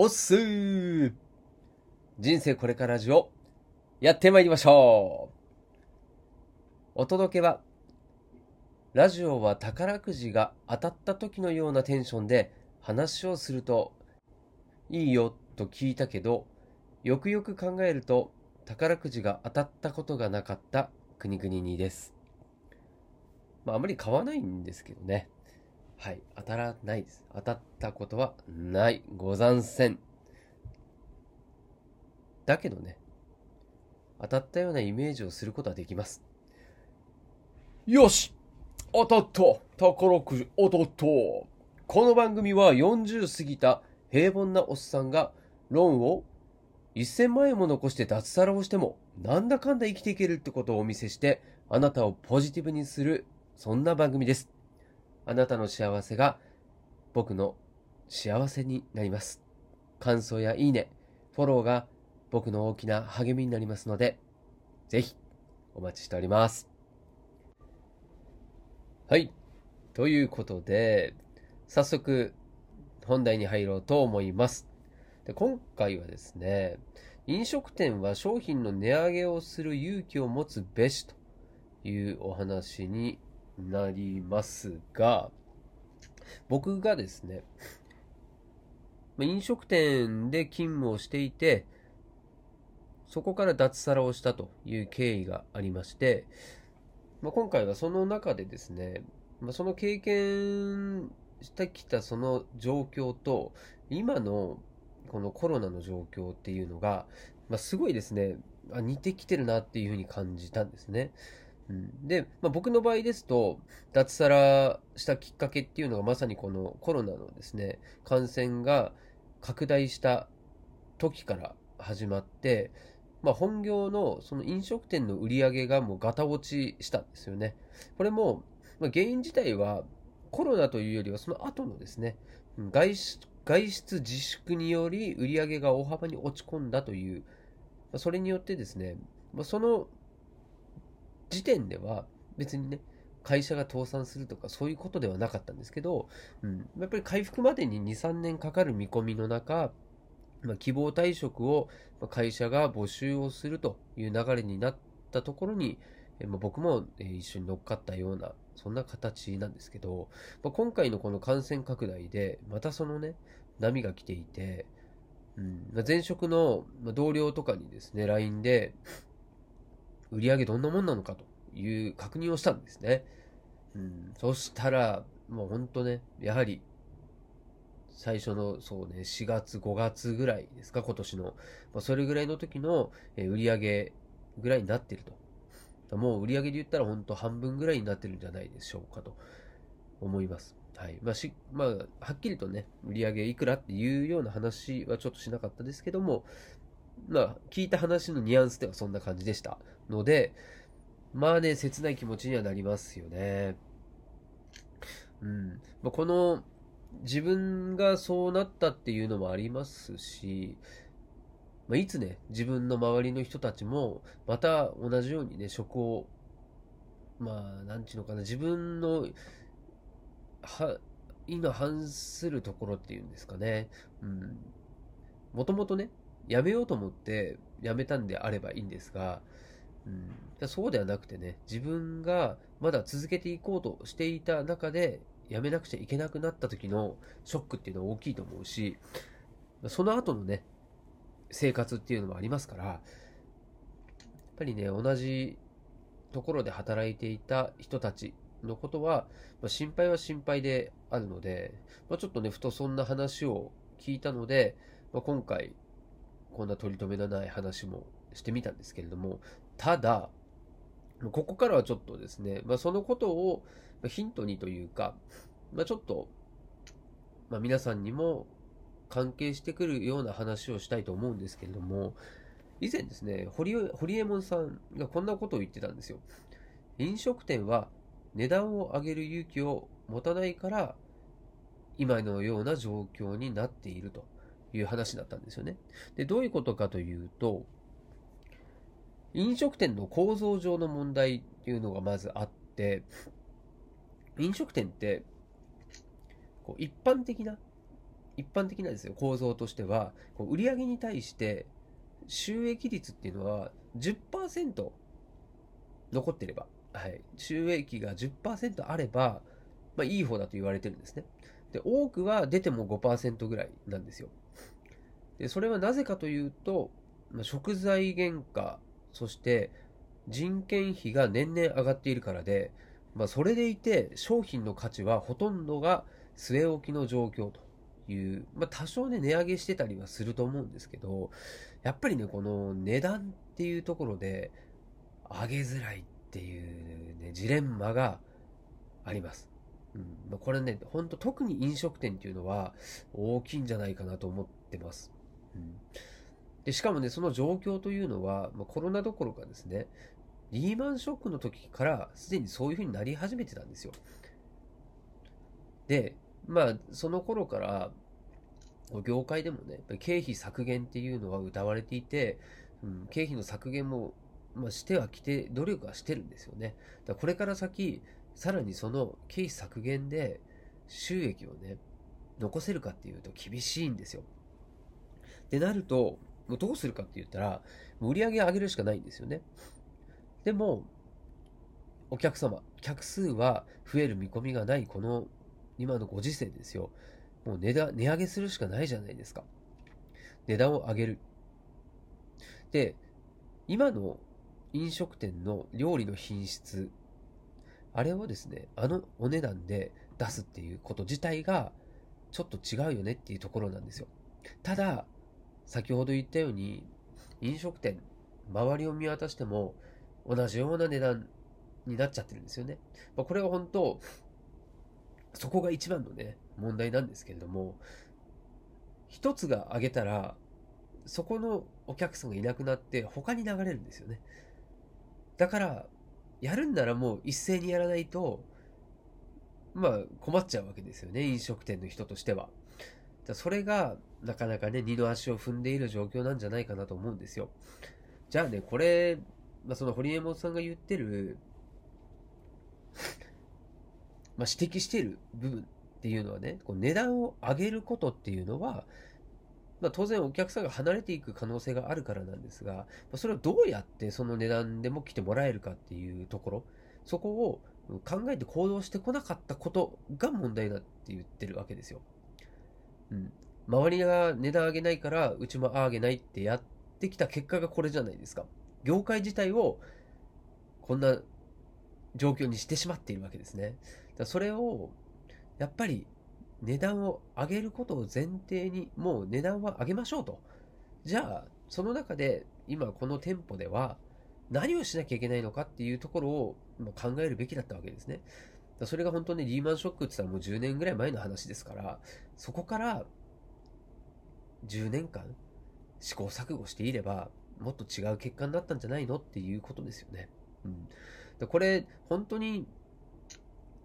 おっすー人生これからラジオ、やってまいりましょうお届けは、ラジオは宝くじが当たった時のようなテンションで話をするといいよと聞いたけど、よくよく考えると宝くじが当たったことがなかった国々にです。まあ、あまり買わないんですけどね。はい、当たらないです。当たったことはない。ござんせん。だけどね、当たったようなイメージをすることはできます。よし当たった宝くじ当たったこの番組は40過ぎた平凡なおっさんがローンを1000万円も残して脱サラをしてもなんだかんだ生きていけるってことをお見せしてあなたをポジティブにするそんな番組です。あなたの幸せが僕の幸せになります。感想やいいね、フォローが僕の大きな励みになりますので、ぜひお待ちしております。はい。ということで、早速本題に入ろうと思います。で今回はですね、飲食店は商品の値上げをする勇気を持つべしというお話になりますが、僕がですね、飲食店で勤務をしていて、そこから脱サラをしたという経緯がありまして、まあ、今回はその中でですね、まあ、その経験してきたその状況と、今のこのコロナの状況っていうのが、まあ、すごいですね、あ似てきてるなっていうふうに感じたんですね。で、まあ、僕の場合ですと、脱サラしたきっかけっていうのがまさにこのコロナのですね、感染が拡大した時から始まって、まあ、本業のその飲食店の売り上げがもうガタ落ちしたんですよね。これも、まあ、原因自体はコロナというよりはその後のですね、外出外出自粛により売り上げが大幅に落ち込んだという、まあそれによってですね、まあ、その時点では別にね、会社が倒産するとかそういうことではなかったんですけど、うん、やっぱり回復までに2、3年かかる見込みの中、まあ、希望退職を会社が募集をするという流れになったところに、まあ僕も一緒に乗っかったような、そんな形なんですけど、まあ今回のこの感染拡大で、またそのね、波が来ていて、うん。前職の同僚とかにですね、LINE で、売り上げどんなもんなのかという確認をしたんですね。うん、そしたら、もう本当ね、やはり、最初の、そうね、4月、5月ぐらいですか、今年の。まあ、それぐらいの時のえー売り上げぐらいになっていると。もう売り上げで言ったら本当半分ぐらいになってるんじゃないでしょうかと思います。はい。まあし、まあ、はっきりとね、売り上げいくらっていうような話はちょっとしなかったですけども、まあ、聞いた話のニュアンスではそんな感じでした。ので、まあね、切ない気持ちにはなりますよね。うん。まあ、この、自分がそうなったっていうのもありますし、まあ、いつね、自分の周りの人たちも、また同じようにね、職を、まあ、なんちゅうのかな、自分の、は、意の反するところっていうんですかね。うん。もともとね、辞めようと思って辞めたんであればいいんですが、うん、そうではなくてね、自分がまだ続けていこうとしていた中で、辞めなくちゃいけなくなった時のショックっていうのは大きいと思うし、その後のね、生活っていうのもありますから、やっぱりね、同じところで働いていた人たちのことは、まあ、心配は心配であるので、まあ、ちょっとね、ふとそんな話を聞いたので、まあ、今回、こんな取り留めのない話もしてみたんですけれども、ただ、ここからはちょっとですね、まあ、そのことをヒントにというか、まあ、ちょっと、まあ、皆さんにも関係してくるような話をしたいと思うんですけれども、以前ですね、堀江堀江門さんがこんなことを言ってたんですよ。飲食店は値段を上げる勇気を持たないから、今のような状況になっているという話だったんですよね。で、どういうことかというと、飲食店の構造上の問題っていうのがまずあって、飲食店って、こう一般的な一般的なですよ、構造としては、こう売上に対して収益率っていうのは10%残ってれば、はい、収益が10%あれば、まあ、いい方だと言われてるんですね。で、多くは出ても5%ぐらいなんですよ。で、それはなぜかというと、まあ、食材原価、そして人件費が年々上がっているからで、まあ、それでいて商品の価値はほとんどが据え置きの状況という、まあ、多少ね、値上げしてたりはすると思うんですけど、やっぱりね、この値段っていうところで上げづらいっていうね、ジレンマがあります。うん、これね、ほんと特に飲食店っていうのは大きいんじゃないかなと思ってます。うん、でしかもね、その状況というのは、まあ、コロナどころかですね、リーマンショックの時からすでにそういう風になり始めてたんですよ。で、まあ、その頃から、業界でもね、経費削減っていうのは謳われていて、うん、経費の削減も、まあ、してはきて、努力はしてるんですよね。だこれから先、さらにその経費削減で収益をね、残せるかっていうと厳しいんですよ。でなると、もうどうするかって言ったら、売り上げ上げるしかないんですよね。でも、お客様、客数は増える見込みがないこの今のご時世ですよ。もう値段、値上げするしかないじゃないですか。値段を上げる。で、今の飲食店の料理の品質、あれをですね、あのお値段で出すっていうこと自体が、ちょっと違うよねっていうところなんですよ。ただ、先ほど言ったように、飲食店、周りを見渡しても、同じような値段になっちゃってるんですよね。まあ、これは本当、そこが一番のね、問題なんですけれども、一つが上げたら、そこのお客さんがいなくなって他に流れるんですよね。だから、やるんならもう一斉にやらないと、まあ困っちゃうわけですよね、飲食店の人としては。それがなかなかね、二の足を踏んでいる状況なんじゃないかなと思うんですよ。じゃあね、これ、まあ、その堀江門さんが言ってる、まあ、指摘してる部分っていうのはね、こう値段を上げることっていうのは、まあ、当然お客さんが離れていく可能性があるからなんですが、ま、それをどうやってその値段でも来てもらえるかっていうところ、そこを考えて行動してこなかったことが問題だって言ってるわけですよ。うん。周りが値段上げないから、うちも上げないってやってきた結果がこれじゃないですか。業界自体をこんな状況にしてしまっているわけですね。だそれを、やっぱり値段を上げることを前提に、もう値段は上げましょうと。じゃあ、その中で今この店舗では何をしなきゃいけないのかっていうところを考えるべきだったわけですね。それが本当にリーマンショックって言ったらもう10年ぐらい前の話ですから、そこから10年間試行錯誤していれば、もっと違う結果になったんじゃないのっていうことですよね。うん。でこれ、本当に、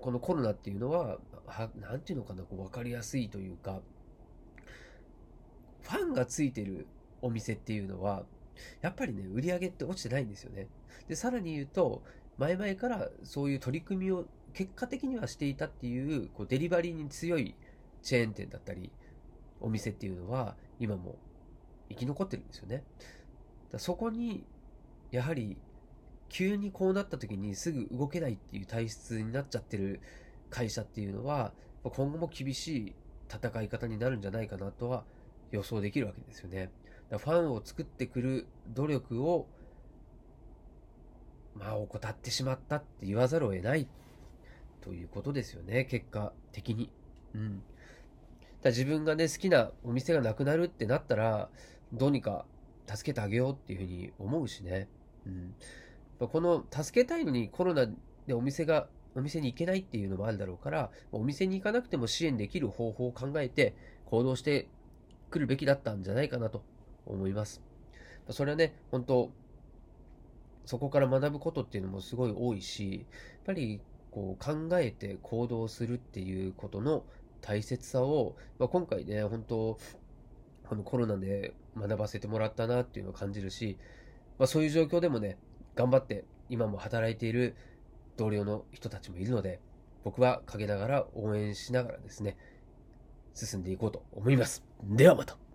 このコロナっていうのは、はなんていうのかな、こう分かりやすいというか、ファンがついてるお店っていうのは、やっぱりね、売り上げって落ちてないんですよね。で、さらに言うと、前々からそういう取り組みを結果的にはしていたっていう、こうデリバリーに強いチェーン店だったり、お店っていうのは、今も生き残ってるんですよね。だそこに、やはり、急にこうなった時にすぐ動けないっていう体質になっちゃってる会社っていうのは、今後も厳しい戦い方になるんじゃないかなとは予想できるわけですよね。だファンを作ってくる努力を、まあ、怠ってしまったって言わざるを得ないということですよね、結果的に。うん。だ自分がね、好きなお店がなくなるってなったら、どうにか助けてあげようっていうふうに思うしね。うん。この助けたいのにコロナでお店が、お店に行けないっていうのもあるだろうから、お店に行かなくても支援できる方法を考えて行動してくるべきだったんじゃないかなと思います。それはね、本当そこから学ぶことっていうのもすごい多いし、やっぱりこう考えて行動するっていうことの大切さを、まあ、今回ね、本当このコロナで学ばせてもらったなっていうのを感じるし、まあ、そういう状況でもね、頑張って今も働いている同僚の人たちもいるので、僕は陰ながら応援しながらですね、進んでいこうと思います。ではまた。